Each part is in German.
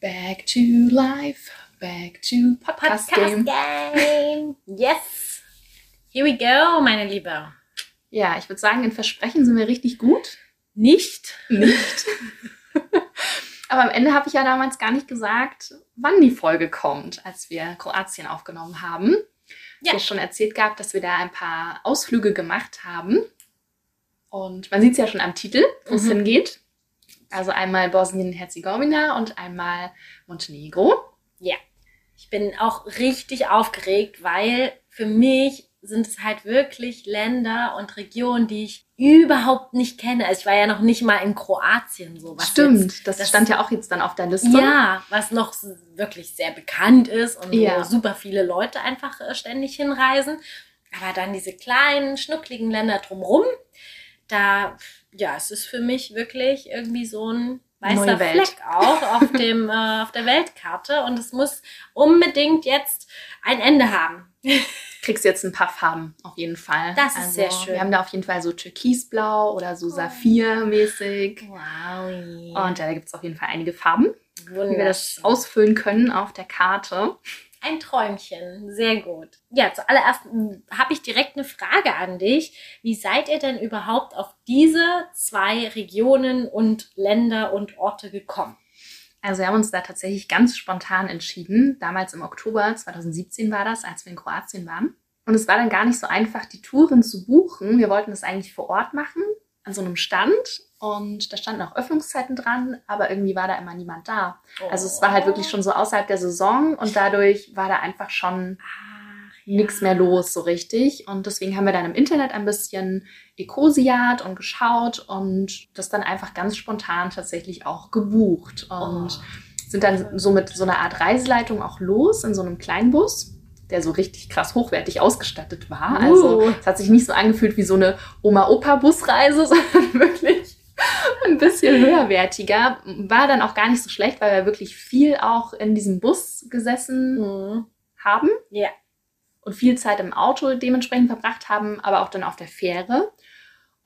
Back to life, back to Podcast, Game. Game. Yes. Here we go, meine Liebe. Ja, ich würde sagen, in Versprechen sind wir richtig gut. Nicht? Nicht. Aber am Ende habe ich ja damals gar nicht gesagt, wann die Folge kommt, als wir Kroatien aufgenommen haben. Ja. Ich habe schon erzählt gehabt, dass wir da ein paar Ausflüge gemacht haben. Und man sieht es ja schon am Titel, wo es mhm. hingeht. Also einmal Bosnien-Herzegowina und einmal Montenegro. Ja. Ich bin auch richtig aufgeregt, weil für mich sind es halt wirklich Länder und Regionen, die ich überhaupt nicht kenne. Also ich war ja noch nicht mal in Kroatien so. Was Stimmt, jetzt, das, das, stand ja auch jetzt dann auf der Liste. Ja, was noch wirklich sehr bekannt ist und ja. wo super viele Leute einfach äh, ständig hinreisen. Aber dann diese kleinen, schnuckligen Länder drumrum, da, ja, es ist für mich wirklich irgendwie so ein weißer Fleck auch auf dem äh, auf der Weltkarte und es muss unbedingt jetzt ein Ende haben. Kriegst jetzt ein paar Farben auf jeden Fall. Das ist also, sehr schön. Wir haben da auf jeden Fall so Türkisblau oder so Saphir-mäßig. Wow. Und ja, da gibt es auf jeden Fall einige Farben, wie wir das ausfüllen können auf der Karte. Ein Träumchen, sehr gut. Ja, zuallererst hm, habe ich direkt eine Frage an dich. Wie seid ihr denn überhaupt auf diese zwei Regionen und Länder und Orte gekommen? Also wir haben uns da tatsächlich ganz spontan entschieden. Damals im Oktober 2017 war das, als wir in Kroatien waren. Und es war dann gar nicht so einfach, die Touren zu buchen. Wir wollten das eigentlich vor Ort machen, an so einem Stand. Und da standen auch Öffnungszeiten dran, aber irgendwie war da immer niemand da. Oh. Also es war halt wirklich schon so außerhalb der Saison und dadurch war da einfach schon ja. nichts mehr los so richtig. Und deswegen haben wir dann im Internet ein bisschen Ecosiat und geschaut und das dann einfach ganz spontan tatsächlich auch gebucht. Und oh. sind dann so mit so einer Art Reiseleitung auch los in so einem Kleinbus der so richtig krass hochwertig ausgestattet war. Also uh. es hat sich nicht so angefühlt wie so eine Oma-Opa-Busreise, sondern wirklich ein bisschen höherwertiger. War dann auch gar nicht so schlecht, weil wir wirklich viel auch in diesem Bus gesessen mhm. haben. Ja. Und viel Zeit im Auto dementsprechend verbracht haben, aber auch dann auf der Fähre.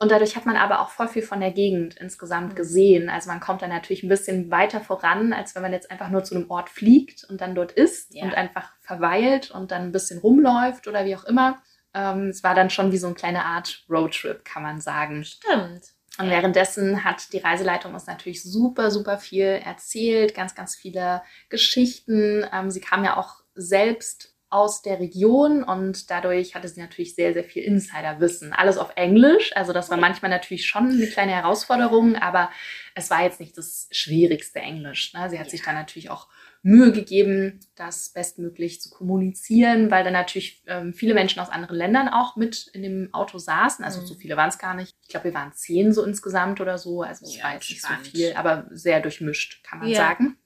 Und dadurch hat man aber auch voll viel von der Gegend insgesamt mhm. gesehen. Also man kommt dann natürlich ein bisschen weiter voran, als wenn man jetzt einfach nur zu einem Ort fliegt und dann dort ist ja. und einfach verweilt und dann ein bisschen rumläuft oder wie auch immer. Ähm, es war dann schon wie so eine kleine Art Roadtrip, kann man sagen. Stimmt. Und währenddessen hat die Reiseleitung uns natürlich super, super viel erzählt, ganz, ganz viele Geschichten. Ähm, sie kam ja auch selbst aus der Region und dadurch hatte sie natürlich sehr, sehr viel Insiderwissen. Alles auf Englisch, also das war manchmal natürlich schon eine kleine Herausforderung, aber es war jetzt nicht das schwierigste Englisch. Ne? Sie hat ja. sich da natürlich auch Mühe gegeben, das bestmöglich zu kommunizieren, weil dann natürlich ähm, viele Menschen aus anderen Ländern auch mit in dem Auto saßen. Also mhm. so viele waren es gar nicht. Ich glaube, wir waren zehn so insgesamt oder so. Also es ja, war jetzt nicht so viel, aber sehr durchmischt, kann man ja. sagen.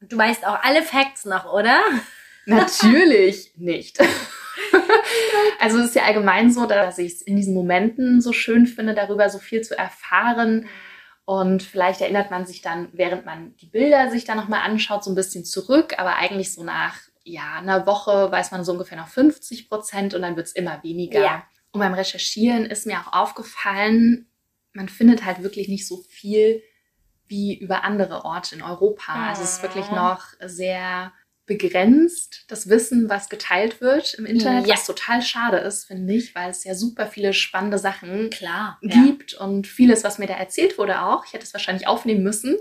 Du weißt auch alle Facts noch, oder? Natürlich nicht. also es ist ja allgemein so, dass ich es in diesen Momenten so schön finde, darüber so viel zu erfahren. Mhm und vielleicht erinnert man sich dann, während man die Bilder sich dann nochmal anschaut, so ein bisschen zurück, aber eigentlich so nach ja, einer Woche weiß man so ungefähr noch 50 Prozent und dann wird es immer weniger. Ja. Und beim Recherchieren ist mir auch aufgefallen, man findet halt wirklich nicht so viel wie über andere Orte in Europa. Also es ist wirklich ah. noch sehr begrenzt, das Wissen, was geteilt wird im Internet, ja. was total schade ist, finde ich, weil es ja super viele spannende Sachen Klar, gibt ja. und vieles, was mir da erzählt wurde auch, ich hätte es wahrscheinlich aufnehmen müssen,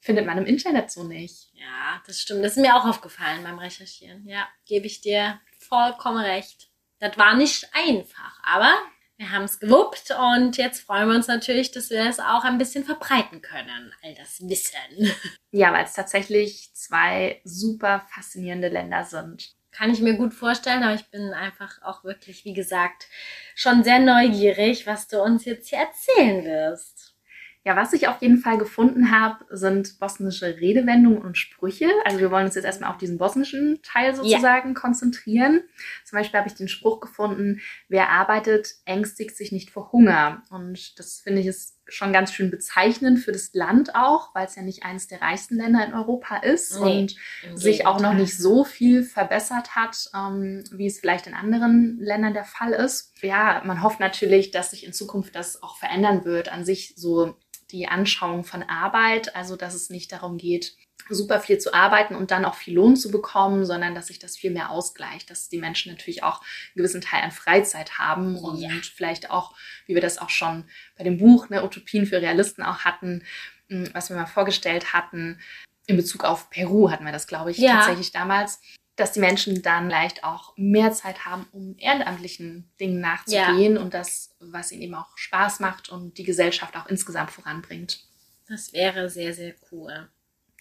findet man im Internet so nicht. Ja, das stimmt. Das ist mir auch aufgefallen beim Recherchieren. Ja, gebe ich dir vollkommen recht. Das war nicht einfach, aber wir haben es gewuppt und jetzt freuen wir uns natürlich, dass wir es auch ein bisschen verbreiten können, all das Wissen. Ja, weil es tatsächlich zwei super faszinierende Länder sind. Kann ich mir gut vorstellen, aber ich bin einfach auch wirklich, wie gesagt, schon sehr neugierig, was du uns jetzt hier erzählen wirst. Ja, was ich auf jeden Fall gefunden habe, sind bosnische Redewendungen und Sprüche. Also wir wollen uns jetzt erstmal auf diesen bosnischen Teil sozusagen ja. konzentrieren. Zum Beispiel habe ich den Spruch gefunden, wer arbeitet, ängstigt sich nicht vor Hunger. Und das finde ich ist schon ganz schön bezeichnend für das Land auch, weil es ja nicht eines der reichsten Länder in Europa ist nee, und sich auch noch nicht so viel verbessert hat, ähm, wie es vielleicht in anderen Ländern der Fall ist. Ja, man hofft natürlich, dass sich in Zukunft das auch verändern wird, an sich so die Anschauung von Arbeit, also dass es nicht darum geht, super viel zu arbeiten und dann auch viel Lohn zu bekommen, sondern dass sich das viel mehr ausgleicht, dass die Menschen natürlich auch einen gewissen Teil an Freizeit haben und ja. vielleicht auch, wie wir das auch schon bei dem Buch ne, Utopien für Realisten auch hatten, hm, was wir mal vorgestellt hatten, in Bezug auf Peru hatten wir das, glaube ich, ja. tatsächlich damals, dass die Menschen dann vielleicht auch mehr Zeit haben, um ehrenamtlichen Dingen nachzugehen ja. und das, was ihnen eben auch Spaß macht und die Gesellschaft auch insgesamt voranbringt. Das wäre sehr, sehr cool.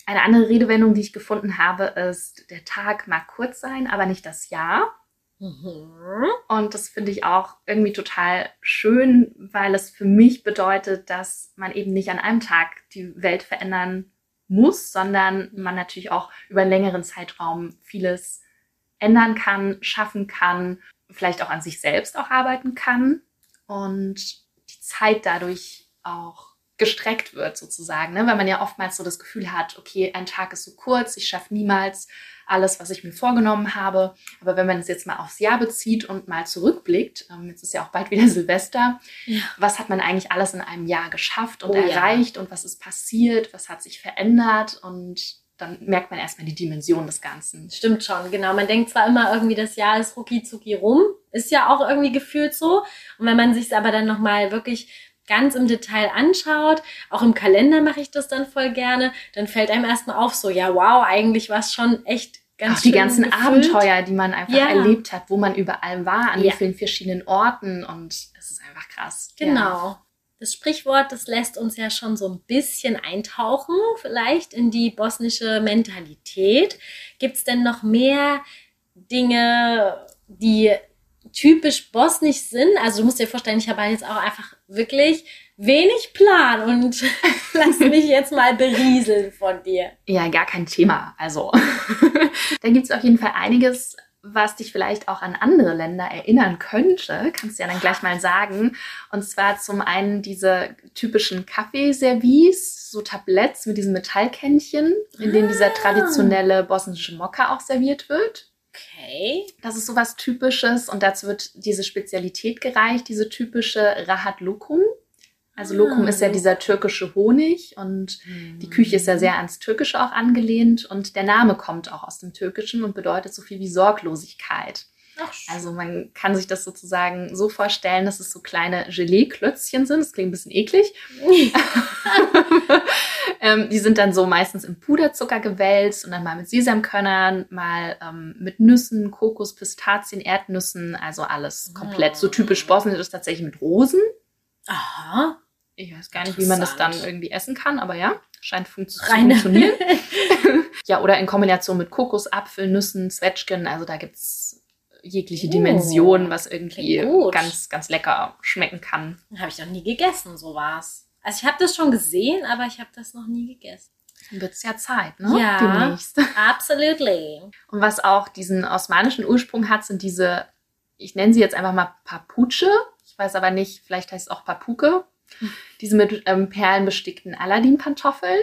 Eine andere Redewendung, die ich gefunden habe, ist, der Tag mag kurz sein, aber nicht das Jahr. Mhm. Und das finde ich auch irgendwie total schön, weil es für mich bedeutet, dass man eben nicht an einem Tag die Welt verändern muss, sondern man natürlich auch über einen längeren Zeitraum vieles ändern kann, schaffen kann, vielleicht auch an sich selbst auch arbeiten kann und die Zeit dadurch auch gestreckt wird sozusagen, ne? weil man ja oftmals so das Gefühl hat, okay, ein Tag ist so kurz, ich schaffe niemals alles, was ich mir vorgenommen habe. Aber wenn man es jetzt mal aufs Jahr bezieht und mal zurückblickt, ähm, jetzt ist ja auch bald wieder Silvester, ja. was hat man eigentlich alles in einem Jahr geschafft und oh, erreicht ja. und was ist passiert, was hat sich verändert und dann merkt man erstmal die Dimension des Ganzen. Stimmt schon, genau. Man denkt zwar immer irgendwie, das Jahr ist rucki zucki rum, ist ja auch irgendwie gefühlt so. Und wenn man sich es aber dann nochmal wirklich ganz im Detail anschaut, auch im Kalender mache ich das dann voll gerne, dann fällt einem erstmal auf, so, ja, wow, eigentlich war es schon echt ganz Auch die ganzen gefüllt. Abenteuer, die man einfach ja. erlebt hat, wo man überall war, an ja. wie vielen verschiedenen Orten und es ist einfach krass. Genau. Ja. Das Sprichwort, das lässt uns ja schon so ein bisschen eintauchen, vielleicht in die bosnische Mentalität. Gibt es denn noch mehr Dinge, die typisch bosnisch sind. Also du musst dir vorstellen, ich habe jetzt auch einfach wirklich wenig Plan und lass mich jetzt mal berieseln von dir. Ja, gar kein Thema. Also da gibt es auf jeden Fall einiges, was dich vielleicht auch an andere Länder erinnern könnte. Kannst du ja dann gleich mal sagen. Und zwar zum einen diese typischen Kaffeeservice, so Tabletts mit diesem Metallkännchen, in denen dieser ah. traditionelle bosnische Mokka auch serviert wird. Okay. Das ist sowas Typisches und dazu wird diese Spezialität gereicht, diese typische Rahat Lokum. Also Lokum ah. ist ja dieser türkische Honig und mhm. die Küche ist ja sehr ans Türkische auch angelehnt und der Name kommt auch aus dem Türkischen und bedeutet so viel wie Sorglosigkeit. Ach, also man kann sich das sozusagen so vorstellen, dass es so kleine Gelee-Klötzchen sind. Das klingt ein bisschen eklig. ähm, die sind dann so meistens im Puderzucker gewälzt und dann mal mit Sesamkörnern, mal ähm, mit Nüssen, Kokos, Pistazien, Erdnüssen, also alles komplett. So typisch bosnisch ist tatsächlich mit Rosen. Aha. Ich weiß gar nicht, wie man das dann irgendwie essen kann, aber ja, scheint fun zu funktionieren. ja, oder in Kombination mit Kokos, Apfel, Nüssen, Zwetschgen. Also da gibt es jegliche oh, Dimension, was irgendwie ganz, ganz lecker schmecken kann. Habe ich noch nie gegessen, sowas. Also ich habe das schon gesehen, aber ich habe das noch nie gegessen. Dann wird es ja Zeit, ne? Ja, Demnächst. absolutely. Und was auch diesen osmanischen Ursprung hat, sind diese, ich nenne sie jetzt einfach mal Papuche. Ich weiß aber nicht, vielleicht heißt es auch Papuke. Diese mit ähm, Perlen bestickten Aladdin-Pantoffeln.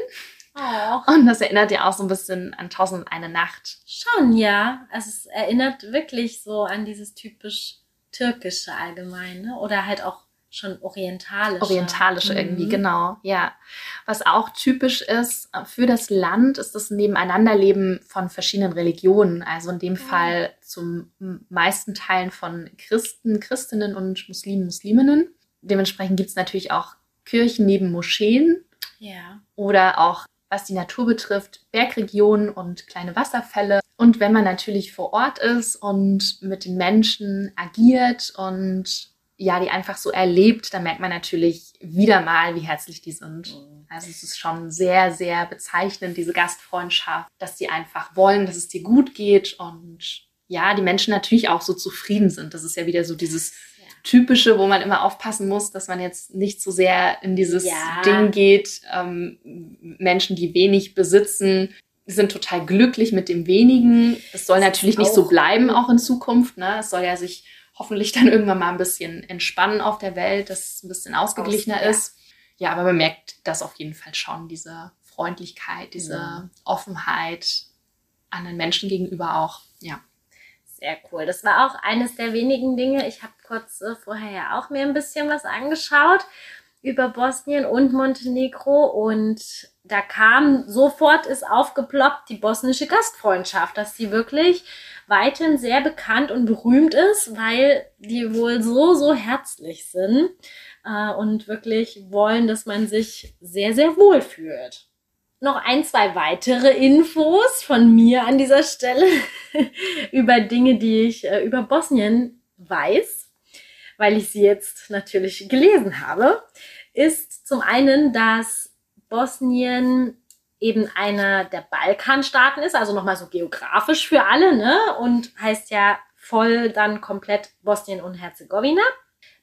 Oh. Und das erinnert ja auch so ein bisschen an Tausend eine Nacht. Schon, ja. Also es erinnert wirklich so an dieses typisch türkische allgemein, ne? Oder halt auch schon orientalische. Orientalische mhm. irgendwie, genau, ja. Was auch typisch ist äh, für das Land, ist das Nebeneinanderleben von verschiedenen Religionen. Also in dem mhm. Fall zum meisten Teilen von Christen, Christinnen und Muslimen, Musliminnen. Dementsprechend gibt es natürlich auch Kirchen neben Moscheen. Ja. Oder auch was die Natur betrifft, Bergregionen und kleine Wasserfälle. Und wenn man natürlich vor Ort ist und mit den Menschen agiert und ja, die einfach so erlebt, dann merkt man natürlich wieder mal, wie herzlich die sind. Mhm. Also es ist schon sehr, sehr bezeichnend, diese Gastfreundschaft, dass die einfach wollen, dass es dir gut geht und ja, die Menschen natürlich auch so zufrieden sind. Das ist ja wieder so dieses typische, wo man immer aufpassen muss, dass man jetzt nicht so sehr in dieses ja. Ding geht. Ähm, Menschen, die wenig besitzen, sind total glücklich mit dem wenigen. Es soll das natürlich nicht so bleiben, auch in Zukunft. Ne? Es soll ja sich hoffentlich dann irgendwann mal ein bisschen entspannen auf der Welt, dass es ein bisschen ausgeglichener Aus, ja. ist. Ja, aber man merkt das auf jeden Fall schon, diese Freundlichkeit, diese ja. Offenheit anderen Menschen gegenüber auch. Ja. Sehr cool. Das war auch eines der wenigen Dinge. Ich habe kurz äh, vorher ja auch mir ein bisschen was angeschaut über Bosnien und Montenegro und da kam sofort ist aufgeploppt die bosnische Gastfreundschaft, dass sie wirklich weiterhin sehr bekannt und berühmt ist, weil die wohl so, so herzlich sind äh, und wirklich wollen, dass man sich sehr, sehr wohl fühlt. Noch ein, zwei weitere Infos von mir an dieser Stelle über Dinge, die ich äh, über Bosnien weiß, weil ich sie jetzt natürlich gelesen habe, ist zum einen, dass Bosnien eben einer der Balkanstaaten ist, also nochmal so geografisch für alle, ne? Und heißt ja voll dann komplett Bosnien und Herzegowina.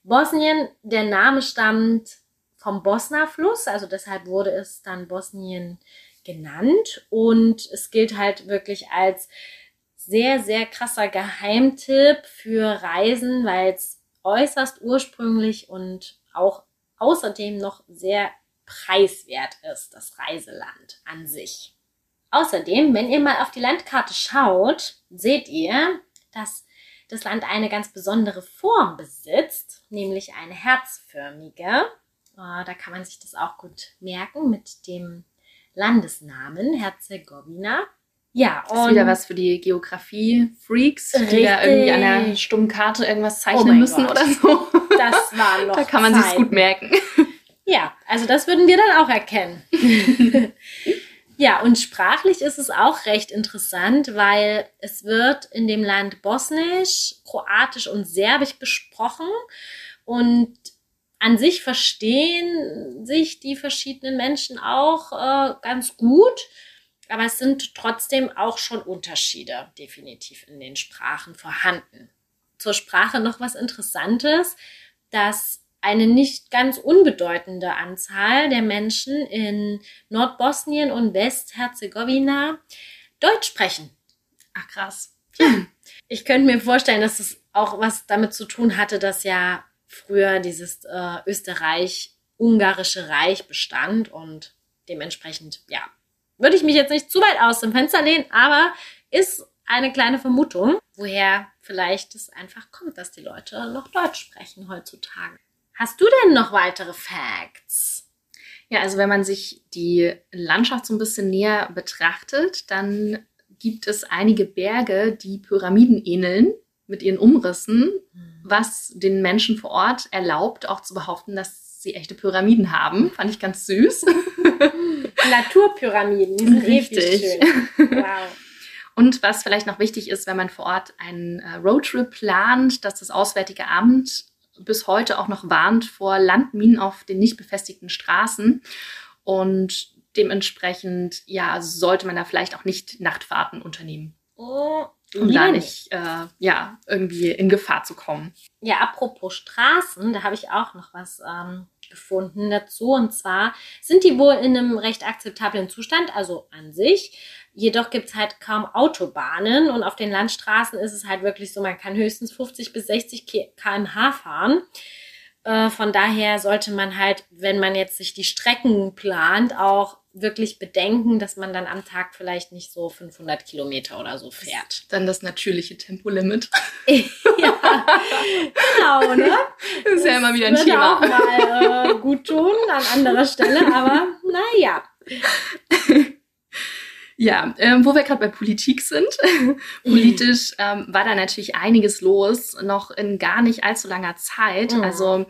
Bosnien, der Name stammt vom Bosna-Fluss, also deshalb wurde es dann Bosnien genannt und es gilt halt wirklich als sehr, sehr krasser Geheimtipp für Reisen, weil es äußerst ursprünglich und auch außerdem noch sehr preiswert ist, das Reiseland an sich. Außerdem, wenn ihr mal auf die Landkarte schaut, seht ihr, dass das Land eine ganz besondere Form besitzt, nämlich eine herzförmige. Oh, da kann man sich das auch gut merken mit dem Landesnamen Herzegowina. Ja, und das ist wieder was für die Geografie-Freaks, die da irgendwie an der stummen Karte irgendwas oh zeichnen oh müssen Gott. oder so. Das war noch. da kann man sich gut merken. Ja, also das würden wir dann auch erkennen. ja, und sprachlich ist es auch recht interessant, weil es wird in dem Land Bosnisch, Kroatisch und Serbisch gesprochen und an sich verstehen sich die verschiedenen Menschen auch äh, ganz gut, aber es sind trotzdem auch schon Unterschiede definitiv in den Sprachen vorhanden. Zur Sprache noch was Interessantes, dass eine nicht ganz unbedeutende Anzahl der Menschen in Nordbosnien und Westherzegowina Deutsch sprechen. Ach krass. Ja. Ich könnte mir vorstellen, dass es auch was damit zu tun hatte, dass ja früher dieses äh, Österreich-Ungarische Reich bestand und dementsprechend, ja, würde ich mich jetzt nicht zu weit aus dem Fenster lehnen, aber ist eine kleine Vermutung, woher vielleicht es einfach kommt, dass die Leute noch Deutsch sprechen heutzutage. Hast du denn noch weitere Facts? Ja, also wenn man sich die Landschaft so ein bisschen näher betrachtet, dann gibt es einige Berge, die Pyramiden ähneln mit ihren Umrissen, mhm. was den Menschen vor Ort erlaubt, auch zu behaupten, dass sie echte Pyramiden haben. Fand ich ganz süß. Naturpyramiden, die sind richtig schön. Wow. Und was vielleicht noch wichtig ist, wenn man vor Ort einen äh, Roadtrip plant, dass das Auswärtige Amt bis heute auch noch warnt vor Landminen auf den nicht befestigten Straßen. Und dementsprechend, ja, sollte man da vielleicht auch nicht Nachtfahrten unternehmen. Oh, um da nicht, äh, ja, irgendwie in Gefahr zu kommen. Ja, apropos Straßen, da habe ich auch noch was ähm, gefunden dazu. Und zwar sind die wohl in einem recht akzeptablen Zustand, also an sich. Jedoch gibt's halt kaum Autobahnen und auf den Landstraßen ist es halt wirklich so, man kann höchstens 50 bis 60 kmh fahren. Äh, von daher sollte man halt, wenn man jetzt sich die Strecken plant, auch wirklich bedenken, dass man dann am Tag vielleicht nicht so 500 Kilometer oder so fährt. Dann das natürliche Tempolimit. ja, genau, ne? Das ist ja immer wieder ein Thema. auch mal äh, gut tun an anderer Stelle, aber naja. Ja, ähm, wo wir gerade bei Politik sind. Politisch ähm, war da natürlich einiges los, noch in gar nicht allzu langer Zeit. Mhm. Also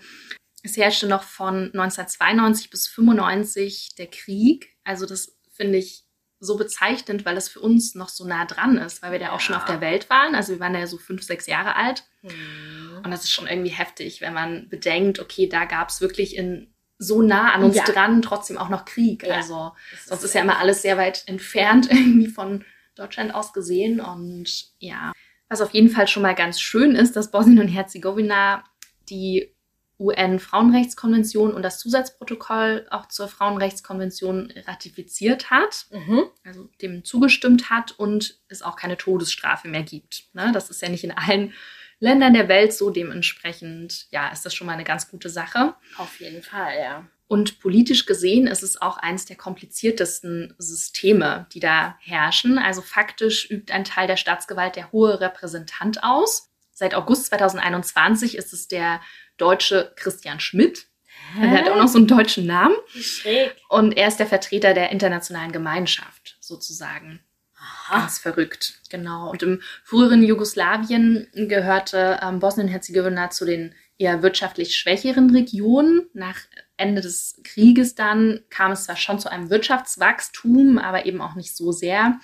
es herrschte noch von 1992 bis 95 der Krieg. Also das finde ich so bezeichnend, weil das für uns noch so nah dran ist, weil wir da auch schon auf der Welt waren. Also wir waren ja so fünf, sechs Jahre alt. Mhm. Und das ist schon irgendwie heftig, wenn man bedenkt, okay, da gab es wirklich in so nah an uns ja. dran, trotzdem auch noch Krieg. Ja. Also sonst ist ja immer alles sehr weit entfernt irgendwie von Deutschland aus gesehen. Und ja, was auf jeden Fall schon mal ganz schön ist, dass Bosnien und Herzegowina die UN-Frauenrechtskonvention und das Zusatzprotokoll auch zur Frauenrechtskonvention ratifiziert hat, mhm. also dem zugestimmt hat und es auch keine Todesstrafe mehr gibt. Ne? Das ist ja nicht in allen Ländern der Welt so. Dementsprechend, ja, ist das schon mal eine ganz gute Sache. Auf jeden Fall, ja. Und politisch gesehen ist es auch eines der kompliziertesten Systeme, die da herrschen. Also faktisch übt ein Teil der Staatsgewalt der hohe Repräsentant aus. Seit August 2021 ist es der deutsche Christian Schmidt. Hä? Er hat auch noch so einen deutschen Namen. Schräg. Und er ist der Vertreter der internationalen Gemeinschaft, sozusagen. Aha. Ganz verrückt, genau. Und im früheren Jugoslawien gehörte ähm, Bosnien-Herzegowina zu den eher wirtschaftlich schwächeren Regionen. Nach Ende des Krieges dann kam es zwar schon zu einem Wirtschaftswachstum, aber eben auch nicht so sehr.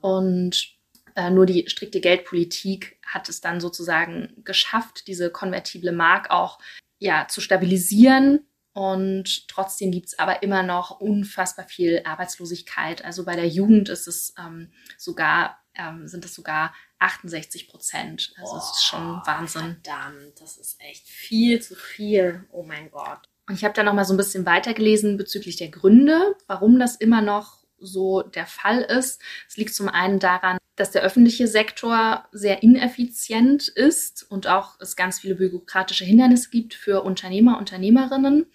Und nur die strikte Geldpolitik hat es dann sozusagen geschafft, diese konvertible Mark auch ja, zu stabilisieren. Und trotzdem gibt es aber immer noch unfassbar viel Arbeitslosigkeit. Also bei der Jugend ist es ähm, sogar, ähm, sind es sogar 68 Prozent. Also es ist schon Wahnsinn. Verdammt, das ist echt viel zu viel. Oh mein Gott. Und ich habe da noch mal so ein bisschen weitergelesen bezüglich der Gründe, warum das immer noch so der Fall ist. Es liegt zum einen daran, dass der öffentliche Sektor sehr ineffizient ist und auch es ganz viele bürokratische Hindernisse gibt für Unternehmer, Unternehmerinnen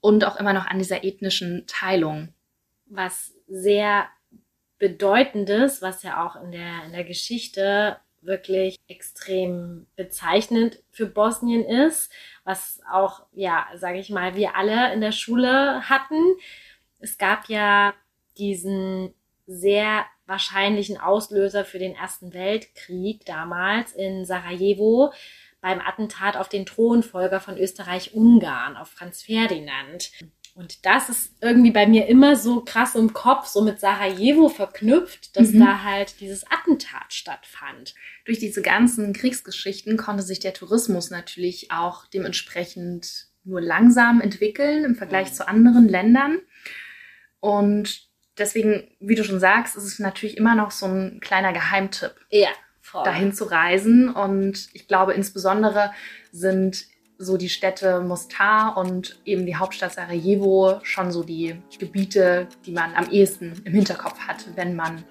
und auch immer noch an dieser ethnischen Teilung. Was sehr bedeutendes, was ja auch in der, in der Geschichte wirklich extrem bezeichnend für Bosnien ist, was auch, ja, sage ich mal, wir alle in der Schule hatten. Es gab ja diesen sehr wahrscheinlichen Auslöser für den Ersten Weltkrieg damals in Sarajevo beim Attentat auf den Thronfolger von Österreich-Ungarn, auf Franz Ferdinand. Und das ist irgendwie bei mir immer so krass im Kopf, so mit Sarajevo verknüpft, dass mhm. da halt dieses Attentat stattfand. Durch diese ganzen Kriegsgeschichten konnte sich der Tourismus natürlich auch dementsprechend nur langsam entwickeln im Vergleich mhm. zu anderen Ländern. Und deswegen, wie du schon sagst, ist es natürlich immer noch so ein kleiner Geheimtipp. Ja, voll. Dahin zu reisen. Und ich glaube, insbesondere sind so die Städte Mostar und eben die Hauptstadt Sarajevo schon so die Gebiete, die man am ehesten im Hinterkopf hat, wenn man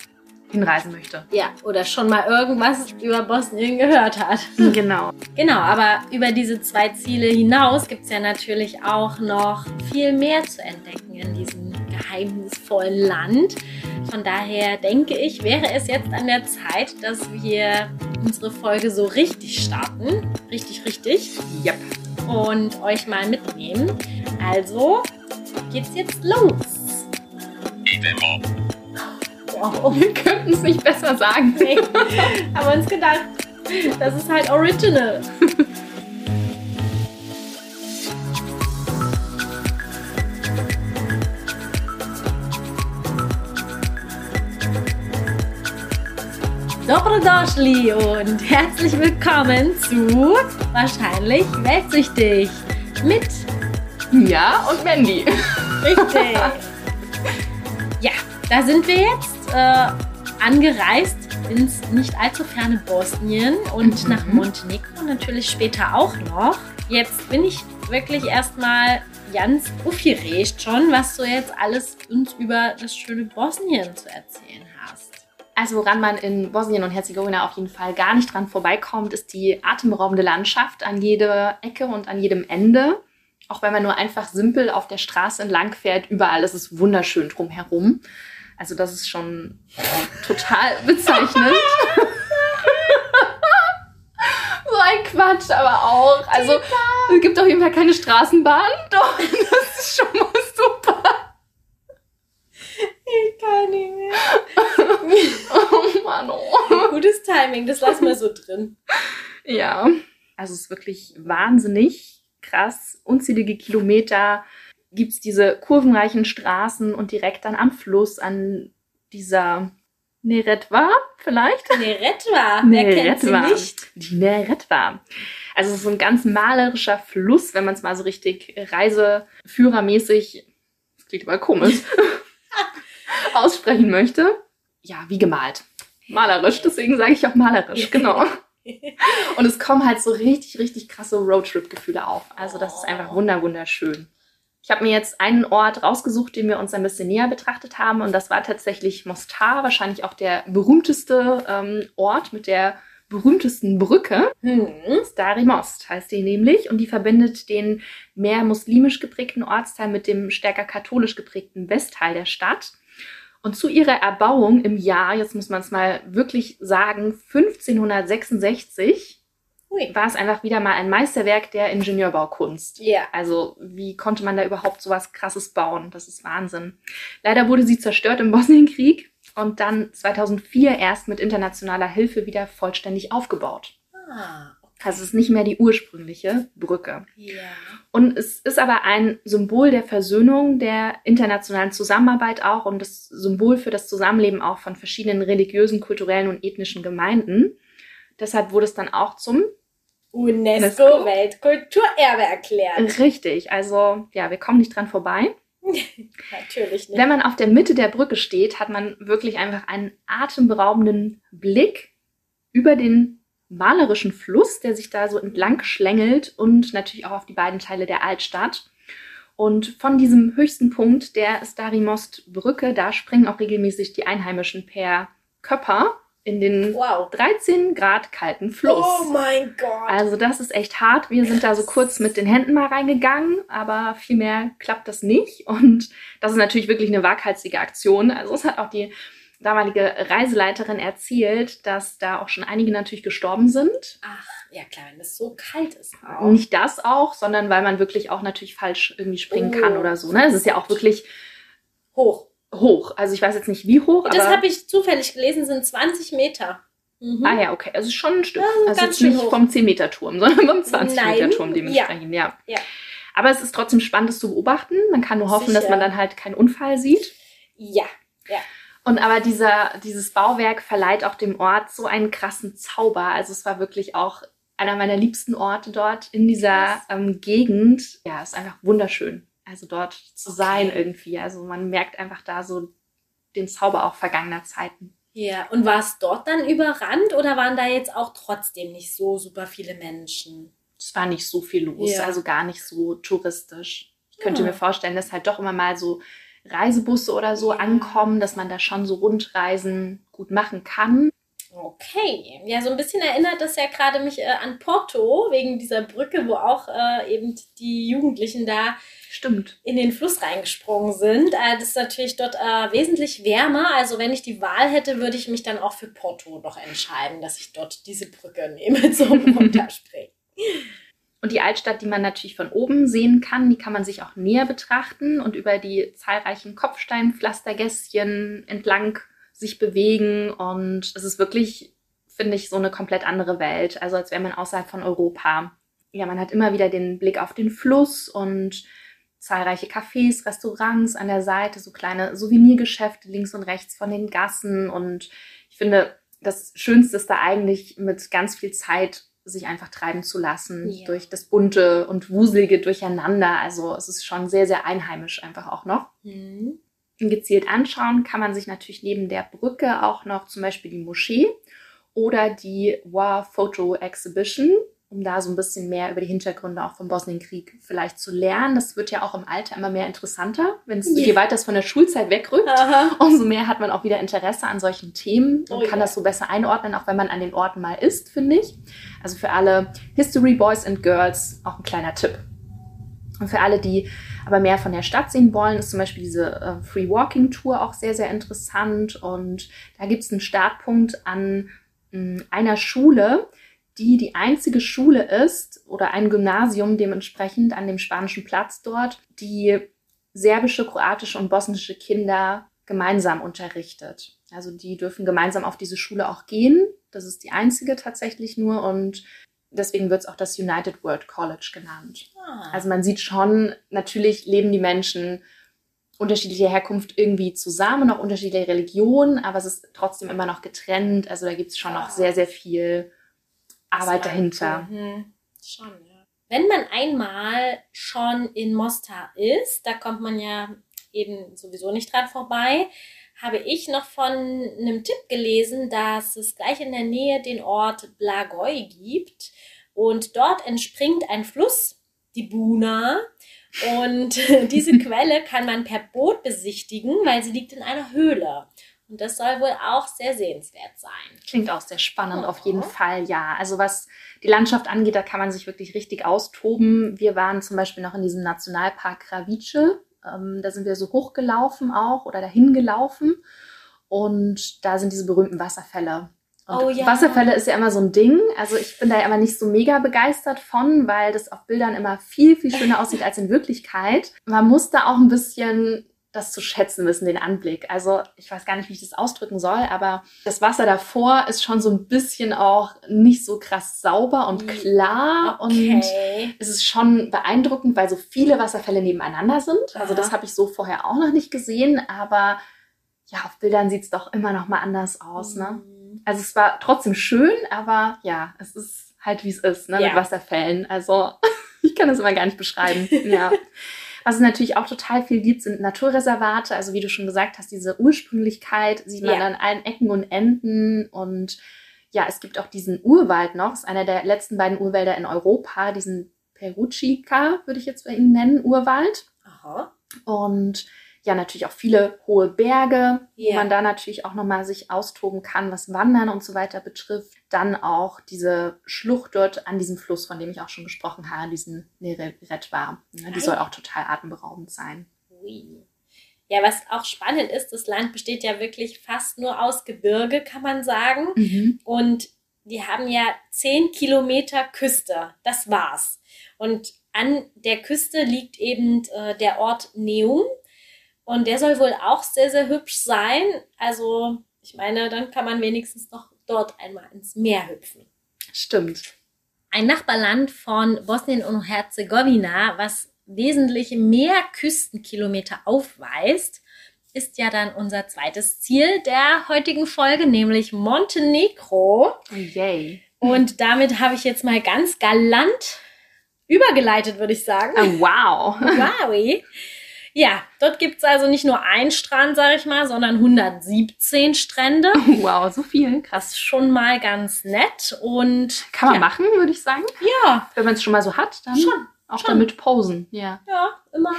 hinreisen möchte. Ja, oder schon mal irgendwas über Bosnien gehört hat. Genau. Genau, aber über diese zwei Ziele hinaus gibt es ja natürlich auch noch viel mehr zu entdecken in diesem geheimnisvollen Land. Von daher denke ich, wäre es jetzt an der Zeit, dass wir unsere Folge so richtig starten. Richtig, richtig. Yep. Und euch mal mitnehmen. Also geht's jetzt los. Wow. Wir könnten es nicht besser sagen. Nee. Haben uns gedacht, das ist halt original. Dobrodošli und herzlich willkommen zu Wahrscheinlich Weltsüchtig mit Ja und Mandy. Richtig. ja, da sind wir jetzt äh, angereist ins nicht allzu ferne Bosnien und mhm. nach Montenegro natürlich später auch noch. Jetzt bin ich wirklich erstmal ganz aufgeregt schon, was du jetzt alles uns über das schöne Bosnien zu erzählen. Also woran man in Bosnien und Herzegowina auf jeden Fall gar nicht dran vorbeikommt, ist die atemberaubende Landschaft an jeder Ecke und an jedem Ende. Auch wenn man nur einfach simpel auf der Straße entlang fährt, überall ist es wunderschön drumherum. Also das ist schon total bezeichnend. so ein Quatsch, aber auch. Also es gibt auf jeden Fall keine Straßenbahn. Doch, das ist schon mal super. Ich kann nicht mehr. oh Mann, oh. Gutes Timing, das lassen wir so drin. Ja, also es ist wirklich wahnsinnig krass. Unzählige Kilometer gibt es diese kurvenreichen Straßen und direkt dann am Fluss, an dieser Neretva vielleicht? Neretva, wer Neretva. kennt sie nicht? Die Neretva. Also es ist so ein ganz malerischer Fluss, wenn man es mal so richtig reiseführermäßig, das klingt aber komisch, aussprechen möchte. Ja, wie gemalt. Malerisch, deswegen sage ich auch malerisch, genau. Und es kommen halt so richtig, richtig krasse Roadtrip-Gefühle auf. Also das ist einfach wunderschön. Ich habe mir jetzt einen Ort rausgesucht, den wir uns ein bisschen näher betrachtet haben. Und das war tatsächlich Mostar, wahrscheinlich auch der berühmteste ähm, Ort mit der berühmtesten Brücke. Hm. Stari Most heißt die nämlich. Und die verbindet den mehr muslimisch geprägten Ortsteil mit dem stärker katholisch geprägten Westteil der Stadt. Und zu ihrer Erbauung im Jahr, jetzt muss man es mal wirklich sagen, 1566 war es einfach wieder mal ein Meisterwerk der Ingenieurbaukunst. Ja. Also wie konnte man da überhaupt sowas Krasses bauen? Das ist Wahnsinn. Leider wurde sie zerstört im Bosnienkrieg und dann 2004 erst mit internationaler Hilfe wieder vollständig aufgebaut. Ah, Also es ist nicht mehr die ursprüngliche Brücke. ja. Und es ist aber ein Symbol der Versöhnung, der internationalen Zusammenarbeit auch und das Symbol für das Zusammenleben auch von verschiedenen religiösen, kulturellen und ethnischen Gemeinden. Deshalb wurde es dann auch zum UNESCO, UNESCO. Weltkulturerbe erklärt. richtig. Also ja, wir kommen nicht dran vorbei. Natürlich nicht. Wenn man auf der Mitte der Brücke steht, hat man wirklich einfach einen atemberaubenden Blick über den malerischen Fluss, der sich da so entlang schlängelt und natürlich auch auf die beiden Teile der Altstadt. Und von diesem höchsten Punkt der Starimost-Brücke, da springen auch regelmäßig die Einheimischen per Köpper in den Wow. 13 Grad kalten Fluss. Oh mein Gott. Also das ist echt hart. Wir sind da so kurz mit den Händen mal reingegangen, aber viel mehr klappt das nicht. Und das ist natürlich wirklich eine waghalsige Aktion. Also es hat auch die damalige Reiseleiterin erzählt, dass da auch schon einige natürlich gestorben sind. Ach, ja klar, wenn es so kalt ist. Auch. Nicht das auch, sondern weil man wirklich auch natürlich falsch irgendwie springen Oh. kann oder so. Ne? Es ist ja auch wirklich Hoch. hoch. Also ich weiß jetzt nicht wie hoch, Das aber habe ich zufällig gelesen, sind 20 Meter. Mhm. Ah ja, okay. Also schon ein Stück. Ja, also ganz nicht hoch. vom 10-Meter-Turm, sondern vom 20-Meter-Turm Nein, dementsprechend, ja. Ja. Aber es ist trotzdem spannend, das zu beobachten. Man kann nur hoffen, dass Sicher. man dann halt keinen Unfall sieht. Ja. Und aber dieser, dieses Bauwerk verleiht auch dem Ort so einen krassen Zauber. Also es war wirklich auch einer meiner liebsten Orte dort in dieser ähm, Gegend. Ja, ist einfach wunderschön. Also dort zu Okay. sein irgendwie. Also man merkt einfach da so den Zauber auch vergangener Zeiten. Ja, und war es dort dann überrannt oder waren da jetzt auch trotzdem nicht so super viele Menschen? Es war nicht so viel los, Ja. also gar nicht so touristisch. Ich könnte Ja. mir vorstellen, dass halt doch immer mal so Reisebusse oder so ankommen, dass man da schon so Rundreisen gut machen kann. Okay, ja, so ein bisschen erinnert das ja gerade mich äh, an Porto, wegen dieser Brücke, wo auch äh, eben die Jugendlichen da Stimmt. in den Fluss reingesprungen sind. Äh, das ist natürlich dort äh, wesentlich wärmer. Also wenn ich die Wahl hätte, würde ich mich dann auch für Porto doch entscheiden, dass ich dort diese Brücke nehme zum Runterspringen. Und die Altstadt, die man natürlich von oben sehen kann, die kann man sich auch näher betrachten und über die zahlreichen Kopfsteinpflastergässchen entlang sich bewegen. Und es ist wirklich, finde ich, so eine komplett andere Welt. Also als wäre man außerhalb von Europa. Ja, man hat immer wieder den Blick auf den Fluss und zahlreiche Cafés, Restaurants an der Seite, so kleine Souvenirgeschäfte links und rechts von den Gassen. Und ich finde, das Schönste ist da eigentlich mit ganz viel Zeit sich einfach treiben zu lassen Ja. durch das bunte und wuselige Durcheinander. Also es ist schon sehr, sehr einheimisch einfach auch noch. Hm. Gezielt anschauen kann man sich natürlich neben der Brücke auch noch zum Beispiel die Moschee oder die War Photo Exhibition, um da so ein bisschen mehr über die Hintergründe auch vom Bosnienkrieg vielleicht zu lernen. Das wird ja auch im Alter immer mehr interessanter, wenn es Ja. je weiter es von der Schulzeit wegrückt. Aha. Umso mehr hat man auch wieder Interesse an solchen Themen und Oh kann ja. das so besser einordnen, auch wenn man an den Orten mal ist, finde ich. Also für alle History Boys and Girls auch ein kleiner Tipp. Und für alle, die aber mehr von der Stadt sehen wollen, ist zum Beispiel diese äh, Free Walking Tour auch sehr, sehr interessant. Und da gibt es einen Startpunkt an mh, einer Schule, die die einzige Schule ist oder ein Gymnasium dementsprechend an dem spanischen Platz dort, die serbische, kroatische und bosnische Kinder gemeinsam unterrichtet. Also die dürfen gemeinsam auf diese Schule auch gehen. Das ist die einzige tatsächlich nur und deswegen wird es auch das United World College genannt. Ah. Also man sieht schon, natürlich leben die Menschen unterschiedlicher Herkunft irgendwie zusammen, auch unterschiedliche Religionen, aber es ist trotzdem immer noch getrennt. Also da gibt es schon noch sehr, sehr viel Arbeit dahinter. Mhm. Schon, ja. Wenn man einmal schon in Mostar ist, da kommt man ja eben sowieso nicht dran vorbei, habe ich noch von einem Tipp gelesen, dass es gleich in der Nähe den Ort Blagoj gibt und dort entspringt ein Fluss, die Buna. Und diese Quelle kann man per Boot besichtigen, weil sie liegt in einer Höhle. Und das soll wohl auch sehr sehenswert sein. Klingt auch sehr spannend, Oh. auf jeden Fall, ja. Also was die Landschaft angeht, da kann man sich wirklich richtig austoben. Wir waren zum Beispiel noch in diesem Nationalpark Kravice. Ähm, da sind wir so hochgelaufen auch oder dahin gelaufen. Und da sind diese berühmten Wasserfälle. Oh, ja. Wasserfälle ist ja immer so ein Ding. Also ich bin da ja immer nicht so mega begeistert von, weil das auf Bildern immer viel, viel schöner aussieht als in Wirklichkeit. Man muss da auch ein bisschen das zu schätzen wissen, den Anblick. Also ich weiß gar nicht, wie ich das ausdrücken soll, aber das Wasser davor ist schon so ein bisschen auch nicht so krass sauber und klar okay. und es ist schon beeindruckend, weil so viele Wasserfälle nebeneinander sind. Also das habe ich so vorher auch noch nicht gesehen, aber ja, auf Bildern sieht es doch immer noch mal anders aus. Ne? Mhm. Also es war trotzdem schön, aber ja, es ist halt wie es ist ne? Ja. mit Wasserfällen. Also ich kann das immer gar nicht beschreiben. ja. Was es natürlich auch total viel gibt, sind Naturreservate. Also wie du schon gesagt hast, diese Ursprünglichkeit sieht man ja. an allen Ecken und Enden. Und ja, es gibt auch diesen Urwald noch. Das ist einer der letzten beiden Urwälder in Europa, diesen Peruccica, würde ich jetzt bei Ihnen nennen, Urwald. Aha. Und ja natürlich auch viele hohe Berge, yeah. wo man da natürlich auch nochmal sich austoben kann, was Wandern und so weiter betrifft. Dann auch diese Schlucht dort an diesem Fluss, von dem ich auch schon gesprochen habe, diesen Neretwa. Ja, die soll auch total atemberaubend sein. Ui. Ja, was auch spannend ist, das Land besteht ja wirklich fast nur aus Gebirge, kann man sagen. Mhm. Und die haben ja zehn Kilometer Küste. Das war's. Und an der Küste liegt eben äh, der Ort Neum. Und der soll wohl auch sehr, sehr hübsch sein. Also, ich meine, dann kann man wenigstens noch dort einmal ins Meer hüpfen. Stimmt. Ein Nachbarland von Bosnien und Herzegowina, was wesentlich mehr Küstenkilometer aufweist, ist ja dann unser zweites Ziel der heutigen Folge, nämlich Montenegro. Oh, yay. Und damit habe ich jetzt mal ganz galant übergeleitet, würde ich sagen. Oh, wow. Wowi. Ja, dort gibt's also nicht nur einen Strand, sag ich mal, sondern 117 Strände. Wow, so viel. Krass. Schon mal ganz nett. Und kann man ja. machen, würde ich sagen. Ja. Wenn man es schon mal so hat, dann schon. auch schon. damit posen. Ja. Ja, immer.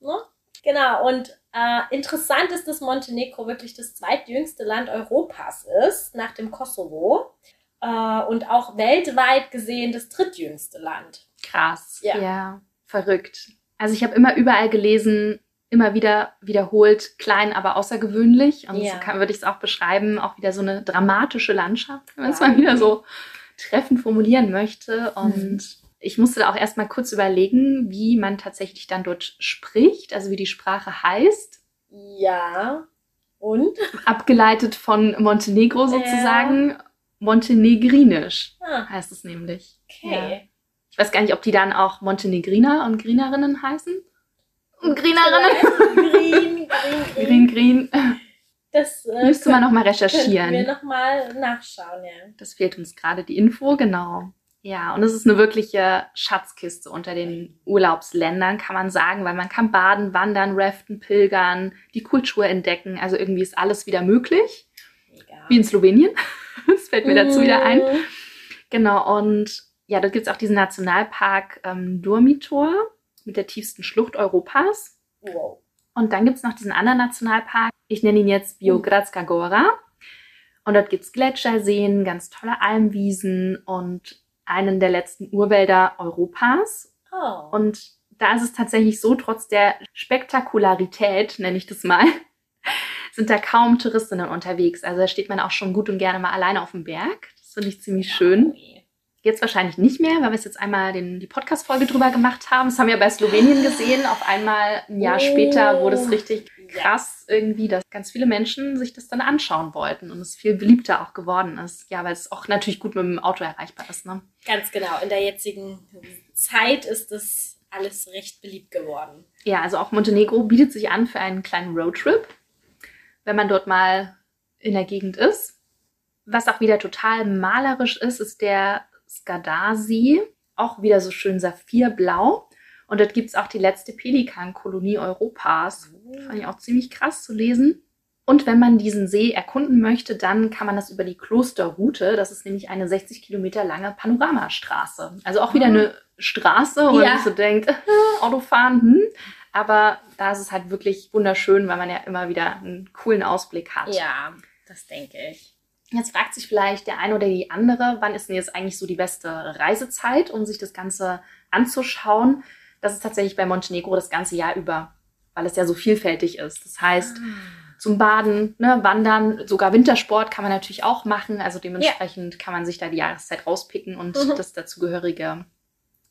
Ne? Genau. Und äh, interessant ist, dass Montenegro wirklich das zweitjüngste Land Europas ist, nach dem Kosovo. Äh, und auch weltweit gesehen das drittjüngste Land. Krass. Ja. ja. Verrückt. Also ich habe immer überall gelesen, immer wieder wiederholt, klein, aber außergewöhnlich. Und ja. so kann, würde ich es auch beschreiben, auch wieder so eine dramatische Landschaft, wenn man es mal wieder so treffend formulieren möchte. Und mhm. ich musste da auch erstmal kurz überlegen, wie man tatsächlich dann dort spricht, also wie die Sprache heißt. Ja. Und? Abgeleitet von Montenegro sozusagen. Ja. Montenegrinisch ah. heißt es nämlich. Okay. Ja. Ich weiß gar nicht, ob die dann auch Montenegriner und Grinerinnen heißen. Und Grinerinnen? Green, green, green. Green, green. Das äh, müsste man nochmal recherchieren. wir nochmal nachschauen, ja. Das fehlt uns gerade die Info, genau. Ja, und es ist eine wirkliche Schatzkiste unter den Urlaubsländern, kann man sagen, weil man kann baden, wandern, raften, pilgern, die Kultur entdecken. Also irgendwie ist alles wieder möglich. Mega. Wie in Slowenien. Das fällt mir dazu wieder ein. Mhm. Genau, und ja, da gibt es auch diesen Nationalpark ähm, Durmitor mit der tiefsten Schlucht Europas. Wow. Und dann gibt es noch diesen anderen Nationalpark, ich nenne ihn jetzt Biogradska Gora. Und dort gibt es Gletscherseen, ganz tolle Almwiesen und einen der letzten Urwälder Europas. Oh. Und da ist es tatsächlich so, trotz der Spektakularität, nenne ich das mal, sind da kaum Touristinnen unterwegs. Also da steht man auch schon gut und gerne mal alleine auf dem Berg. Das finde ich ziemlich schön. Jetzt wahrscheinlich nicht mehr, weil wir es jetzt einmal den, die Podcast-Folge drüber gemacht haben. Das haben wir bei Slowenien gesehen. Auf einmal ein Jahr oh, später wurde es richtig krass irgendwie, dass ganz viele Menschen sich das dann anschauen wollten und es viel beliebter auch geworden ist. Ja, weil es auch natürlich gut mit dem Auto erreichbar ist. Ne? Ganz genau. In der jetzigen Zeit ist das alles recht beliebt geworden. Ja, also auch Montenegro bietet sich an für einen kleinen Roadtrip, wenn man dort mal in der Gegend ist. Was auch wieder total malerisch ist, ist der Skadasi, auch wieder so schön saphirblau. Und dort gibt es auch die letzte Pelikankolonie Europas. Fand ich auch ziemlich krass zu lesen. Und wenn man diesen See erkunden möchte, dann kann man das über die Klosterroute. Das ist nämlich eine 60 Kilometer lange Panoramastraße. Also auch wieder ah. eine Straße, wo ja. man so denkt, Autofahren, hm. Aber da ist es halt wirklich wunderschön, weil man ja immer wieder einen coolen Ausblick hat. Ja, das denke ich. Jetzt fragt sich vielleicht der eine oder die andere, wann ist denn jetzt eigentlich so die beste Reisezeit, um sich das Ganze anzuschauen? Das ist tatsächlich bei Montenegro das ganze Jahr über, weil es ja so vielfältig ist. Das heißt, ah. zum Baden, ne, Wandern, sogar Wintersport kann man natürlich auch machen. Also dementsprechend ja. kann man sich da die Jahreszeit rauspicken und mhm. das dazugehörige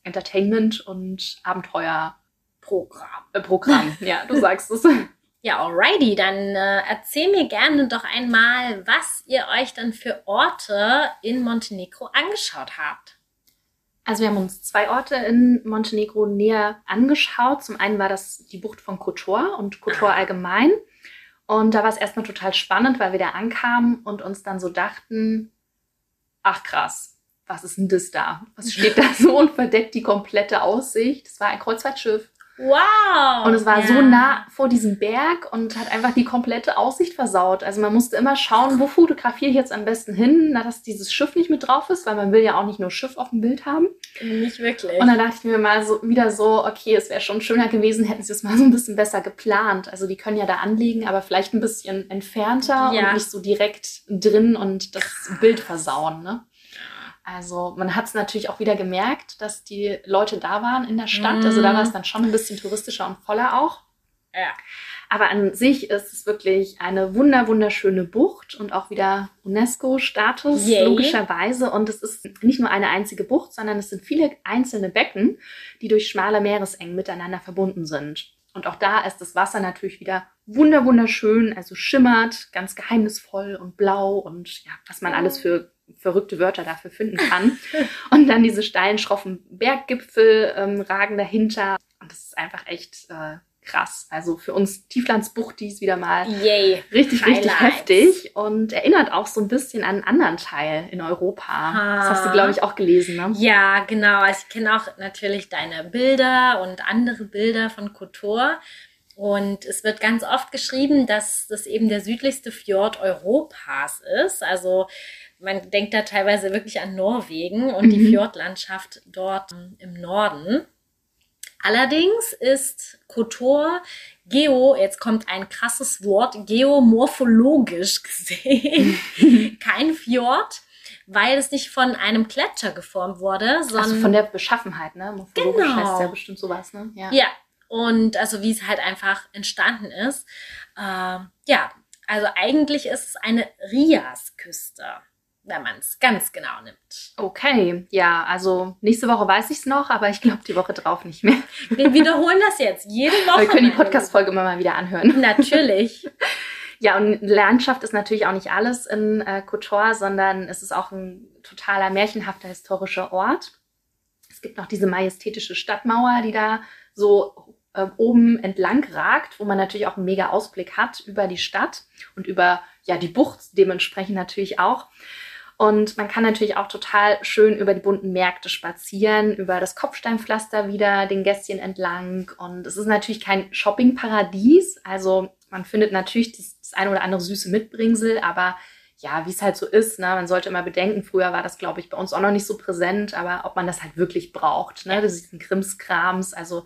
Entertainment und Abenteuer Programm. Äh, Programm, ja, du sagst es. Ja, alrighty, dann äh, erzähl mir gerne doch einmal, was ihr euch dann für Orte in Montenegro angeschaut habt. Also wir haben uns zwei Orte in Montenegro näher angeschaut. Zum einen war das die Bucht von Kotor und Kotor ah. allgemein. Und da war es erstmal total spannend, weil wir da ankamen und uns dann so dachten, ach krass, was ist denn das da? Was steht da so und verdeckt die komplette Aussicht? Es war ein Kreuzfahrtschiff. Wow! Und es war ja. so nah vor diesem Berg und hat einfach die komplette Aussicht versaut. Also man musste immer schauen, wo fotografiere ich jetzt am besten hin, na, dass dieses Schiff nicht mit drauf ist, weil man will ja auch nicht nur Schiff auf dem Bild haben. Nicht wirklich. Und dann dachte ich mir mal so wieder so, okay, es wäre schon schöner gewesen, hätten sie es mal so ein bisschen besser geplant. Also die können ja da anlegen, aber vielleicht ein bisschen entfernter ja. und nicht so direkt drin und das. Bild versauen, ne? Also man hat es natürlich auch wieder gemerkt, dass die Leute da waren in der Stadt. Mm. Also da war es mhm. dann schon ein bisschen touristischer und voller auch. Ja. Aber an sich ist es wirklich eine wunder wunderschöne Bucht und auch wieder UNESCO-Status logischerweise. Und es ist nicht nur eine einzige Bucht, sondern es sind viele einzelne Becken, die durch schmale Meeresengen miteinander verbunden sind. Und auch da ist das Wasser natürlich wieder wunder wunderschön, also schimmert, ganz geheimnisvoll und blau und ja, was man alles für verrückte Wörter dafür finden kann. und dann diese steilen, schroffen Berggipfel ähm, ragen dahinter. Und das ist einfach echt äh, krass. Also für uns Tieflandsbuchtis wieder mal Yay. richtig, Highlights. richtig heftig und erinnert auch so ein bisschen an einen anderen Teil in Europa. Ha. Das hast du, glaube ich, auch gelesen, ne? Ja, genau. Also ich kenne auch natürlich deine Bilder und andere Bilder von Kotor. Und es wird ganz oft geschrieben, dass das eben der südlichste Fjord Europas ist. Also man denkt da teilweise wirklich an Norwegen und mhm. die Fjordlandschaft dort im Norden. Allerdings ist Kotor geo, jetzt kommt ein krasses Wort, geomorphologisch gesehen kein Fjord, weil es nicht von einem Gletscher geformt wurde, sondern also von der Beschaffenheit, ne? Morphologisch genau. heißt ja bestimmt sowas, ne? Ja. ja. Und also wie es halt einfach entstanden ist. Äh, ja, also eigentlich ist es eine Riasküste wenn man es ganz genau nimmt. Okay, ja, also nächste Woche weiß ich es noch, aber ich glaube die Woche drauf nicht mehr. Wir wiederholen das jetzt jede Woche. Wir können die Podcast-Folge immer mal wieder anhören. Natürlich. ja, und Landschaft ist natürlich auch nicht alles in äh, Kotor, sondern es ist auch ein totaler märchenhafter historischer Ort. Es gibt noch diese majestätische Stadtmauer, die da so äh, oben entlang ragt, wo man natürlich auch einen mega Ausblick hat über die Stadt und über ja die Bucht dementsprechend natürlich auch. Und man kann natürlich auch total schön über die bunten Märkte spazieren, über das Kopfsteinpflaster wieder, den Gässchen entlang. Und es ist natürlich kein Shoppingparadies. Also man findet natürlich das, das eine oder andere süße Mitbringsel, aber ja, wie es halt so ist, ne? man sollte immer bedenken, früher war das, glaube ich, bei uns auch noch nicht so präsent, aber ob man das halt wirklich braucht, ne? Das ist ein Krimskrams. Also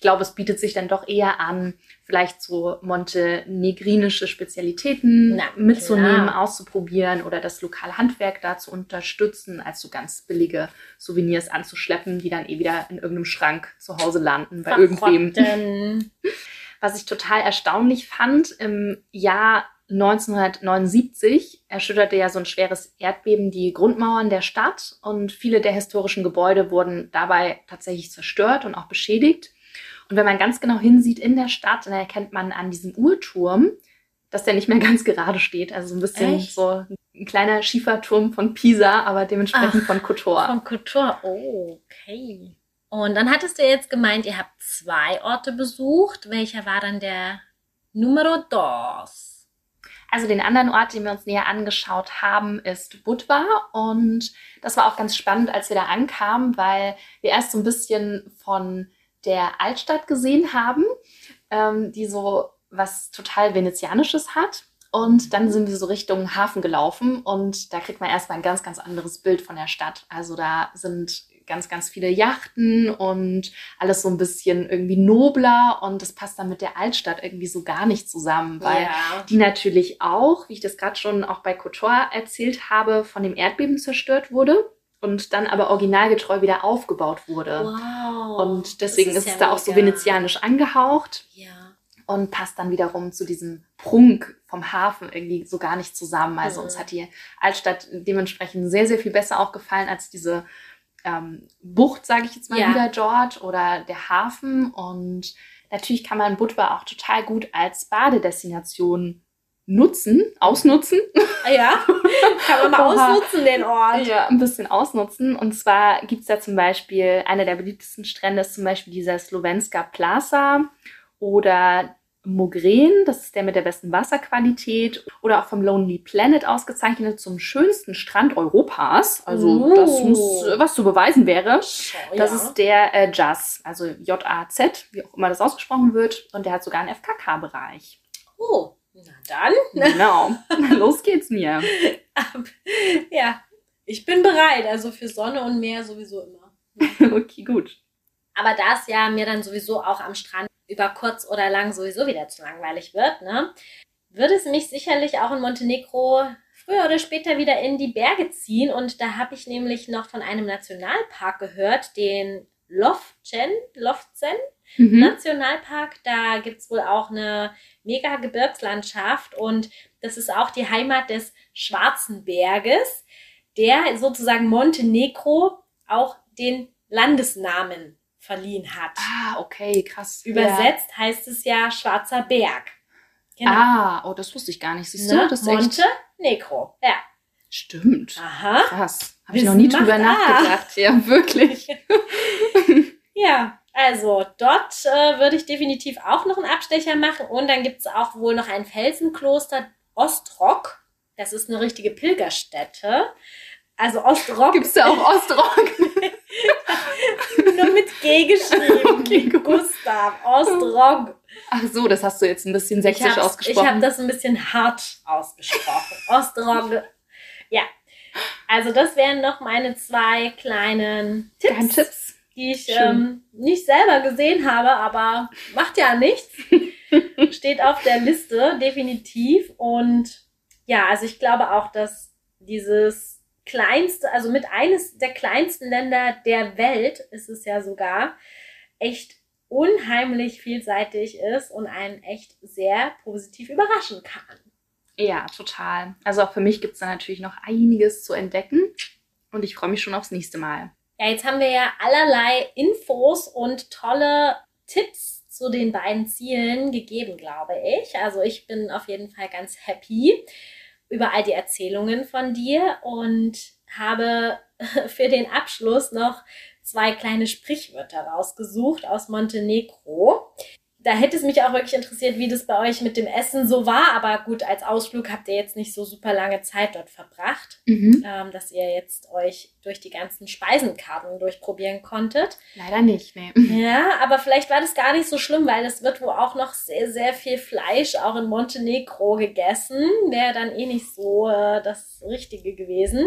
ich glaube, es bietet sich dann doch eher an, vielleicht so montenegrinische Spezialitäten Na, mitzunehmen, klar. auszuprobieren oder das lokale Handwerk da zu unterstützen, als so ganz billige Souvenirs anzuschleppen, die dann eh wieder in irgendeinem Schrank zu Hause landen bei Verrotten. irgendwem. Was ich total erstaunlich fand, im Jahr 1979 erschütterte ja so ein schweres Erdbeben die Grundmauern der Stadt und viele der historischen Gebäude wurden dabei tatsächlich zerstört und auch beschädigt. Und wenn man ganz genau hinsieht in der Stadt, dann erkennt man an diesem Uhrturm, dass der nicht mehr ganz gerade steht. Also so ein bisschen Echt? so ein kleiner Schieferturm von Pisa, aber dementsprechend Ach, von Kotor. Von Kotor, oh, okay. Und dann hattest du jetzt gemeint, ihr habt zwei Orte besucht. Welcher war dann der Numero dos? Also den anderen Ort, den wir uns näher angeschaut haben, ist Budva. Und das war auch ganz spannend, als wir da ankamen, weil wir erst so ein bisschen von der Altstadt gesehen haben, ähm, die so was total Venezianisches hat. Und dann sind wir so Richtung Hafen gelaufen und da kriegt man erstmal ein ganz, ganz anderes Bild von der Stadt. Also da sind ganz, ganz viele Yachten und alles so ein bisschen irgendwie nobler und das passt dann mit der Altstadt irgendwie so gar nicht zusammen, weil ja. die natürlich auch, wie ich das gerade schon auch bei Kotor erzählt habe, von dem Erdbeben zerstört wurde und dann aber originalgetreu wieder aufgebaut wurde. Wow. Und deswegen ist, ist, es ja da auch so venezianisch angehaucht. Ja. und passt dann wiederum zu diesem Prunk vom Hafen irgendwie so gar nicht zusammen. Also mhm. uns hat die Altstadt dementsprechend sehr, sehr viel besser auch gefallen als diese ähm, Bucht, sage ich jetzt mal ja. wieder, George, oder der Hafen. Und natürlich kann man Budva auch total gut als Badedestination nutzen, ausnutzen. Ah ja, kann man mal ausnutzen, den Ort. Ja, ein bisschen ausnutzen. Und zwar gibt es da zum Beispiel, einer der beliebtesten Strände ist zum Beispiel dieser Slovenska Plaza oder Mogren, das ist der mit der besten Wasserqualität, oder auch vom Lonely Planet ausgezeichnet zum schönsten Strand Europas. Also oh. das muss was zu beweisen wäre. Oh, das ja. ist der äh, Jazz, also J-A-Z, wie auch immer das ausgesprochen wird. Und der hat sogar einen FKK-Bereich. Oh, na dann. Genau. Los geht's mir. ja, ich bin bereit. Also für Sonne und Meer sowieso immer. okay, gut. Aber da es ja mir dann sowieso auch am Strand über kurz oder lang sowieso wieder zu langweilig wird, ne, würde es mich sicherlich auch in Montenegro früher oder später wieder in die Berge ziehen. Und da habe ich nämlich noch von einem Nationalpark gehört, den Lofcen, Lofcen mhm. Nationalpark. Da gibt es wohl auch eine mega Gebirgslandschaft und das ist auch die Heimat des Schwarzen Berges, der sozusagen Montenegro auch den Landesnamen verliehen hat. Ah, okay, krass. Übersetzt ja. heißt es ja Schwarzer Berg. Genau. Ah, oh, das wusste ich gar nicht. Siehst du, ne? das ist Monte Negro. Ja. Stimmt. Aha. Krass. Habe ich noch nie drüber nachgedacht. Ja, wirklich. ja, also dort äh, würde ich definitiv auch noch einen Abstecher machen. Und dann gibt es auch wohl noch ein Felsenkloster Ostrock. Das ist eine richtige Pilgerstätte. Also Ostrock. Gibt es da auch Ostrock? Nur mit G geschrieben. Okay, Gustav, Ostrock. Ach so, das hast du jetzt ein bisschen sächsisch ausgesprochen. Ich habe das ein bisschen hart ausgesprochen. Ostrock. Ja. Also das wären noch meine zwei kleinen Tipps. Geheimtipps. Die ich ähm, nicht selber gesehen habe, aber macht ja nichts. Steht auf der Liste, definitiv. Und ja, also ich glaube auch, dass dieses kleinste, also mit eines der kleinsten Länder der Welt ist es ja sogar, echt unheimlich vielseitig ist und einen echt sehr positiv überraschen kann. Ja, total. Also auch für mich gibt es da natürlich noch einiges zu entdecken und ich freue mich schon aufs nächste Mal. Ja, jetzt haben wir ja allerlei Infos und tolle Tipps zu den beiden Zielen gegeben, glaube ich. Also ich bin auf jeden Fall ganz happy über all die Erzählungen von dir und habe für den Abschluss noch zwei kleine Sprichwörter rausgesucht aus Montenegro da hätte es mich auch wirklich interessiert, wie das bei euch mit dem Essen so war. Aber gut, als Ausflug habt ihr jetzt nicht so super lange Zeit dort verbracht, mhm. ähm, dass ihr jetzt euch durch die ganzen Speisenkarten durchprobieren konntet. Leider nicht, nee. Ja, aber vielleicht war das gar nicht so schlimm, weil es wird wohl auch noch sehr, sehr viel Fleisch auch in Montenegro gegessen. Wäre dann eh nicht so äh, das Richtige gewesen.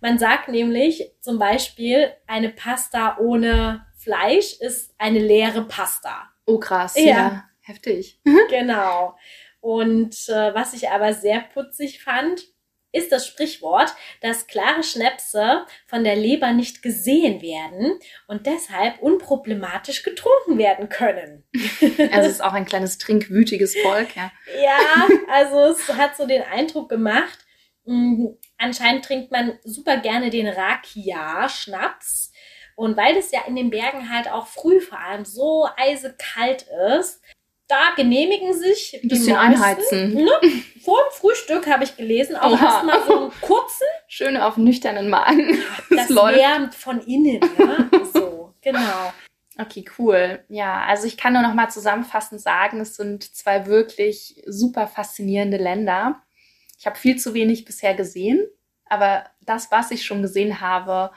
Man sagt nämlich zum Beispiel, eine Pasta ohne Fleisch ist eine leere Pasta. Oh, krass. Ja. ja heftig. genau. Und äh, was ich aber sehr putzig fand, ist das Sprichwort, dass klare Schnäpse von der Leber nicht gesehen werden und deshalb unproblematisch getrunken werden können. Also es ist auch ein kleines trinkwütiges Volk, ja. Ja, also es hat so den Eindruck gemacht, mh, mm, anscheinend trinkt man super gerne den Rakia-Schnaps und weil es ja in den Bergen halt auch früh vor allem so eisekalt ist, da genehmigen sich ein bisschen meisten, einheizen. Ne? Vor dem Frühstück habe ich gelesen, auch erstmal so einen kurzen. Schön auf nüchternen Magen. Das, das wärmt von innen. Ne? So, genau. Okay, cool. Ja, also ich kann nur noch mal zusammenfassend sagen, es sind zwei wirklich super faszinierende Länder. Ich habe viel zu wenig bisher gesehen, aber das, was ich schon gesehen habe,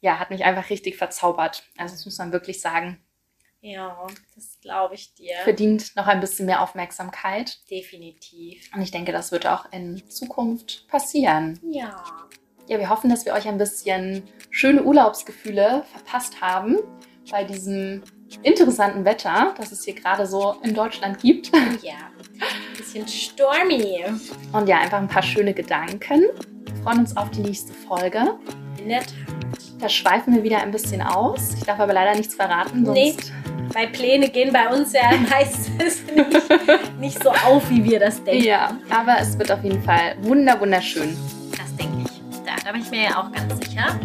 ja, hat mich einfach richtig verzaubert. Also das muss man wirklich sagen. Ja, das glaube ich dir. Verdient noch ein bisschen mehr Aufmerksamkeit. Definitiv. Und ich denke, das wird auch in Zukunft passieren. Ja. Ja, wir hoffen, dass wir euch ein bisschen schöne Urlaubsgefühle verpasst haben bei diesem interessanten Wetter, das es hier gerade so in Deutschland gibt. Ja, ein bisschen stormy. Und ja, einfach ein paar schöne Gedanken. Wir freuen uns auf die nächste Folge. In der Tat. Da schweifen wir wieder ein bisschen aus. Ich darf aber leider nichts verraten, sonst nee. weil Pläne gehen bei uns ja meistens nicht, nicht so auf, wie wir das denken. Ja, aber es wird auf jeden Fall wunder wunderschön. Das denke ich. Da, da bin ich mir ja auch ganz sicher.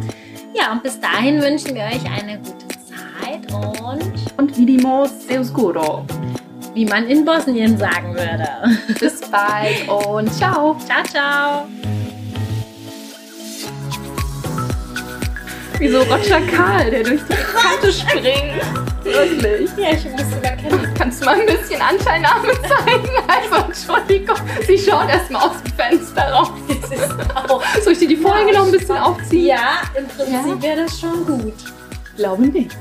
Ja, und bis dahin wünschen wir euch eine gute Zeit und... Und vidimos se oscuro. Wie man in Bosnien sagen würde. Bis bald und ciao. Ciao, ciao. Wie so Roger Karl, der durch die Kante springt. Wirklich. Ja, ich muss überkennen. Kannst du mal ein bisschen Anteilnahme zeigen? Also, Entschuldigung. Sie schaut erstmal aus dem Fenster raus. Soll ich dir die Folge noch ein bisschen aufziehen? Ja, im Prinzip wäre das schon gut. Glaube nicht.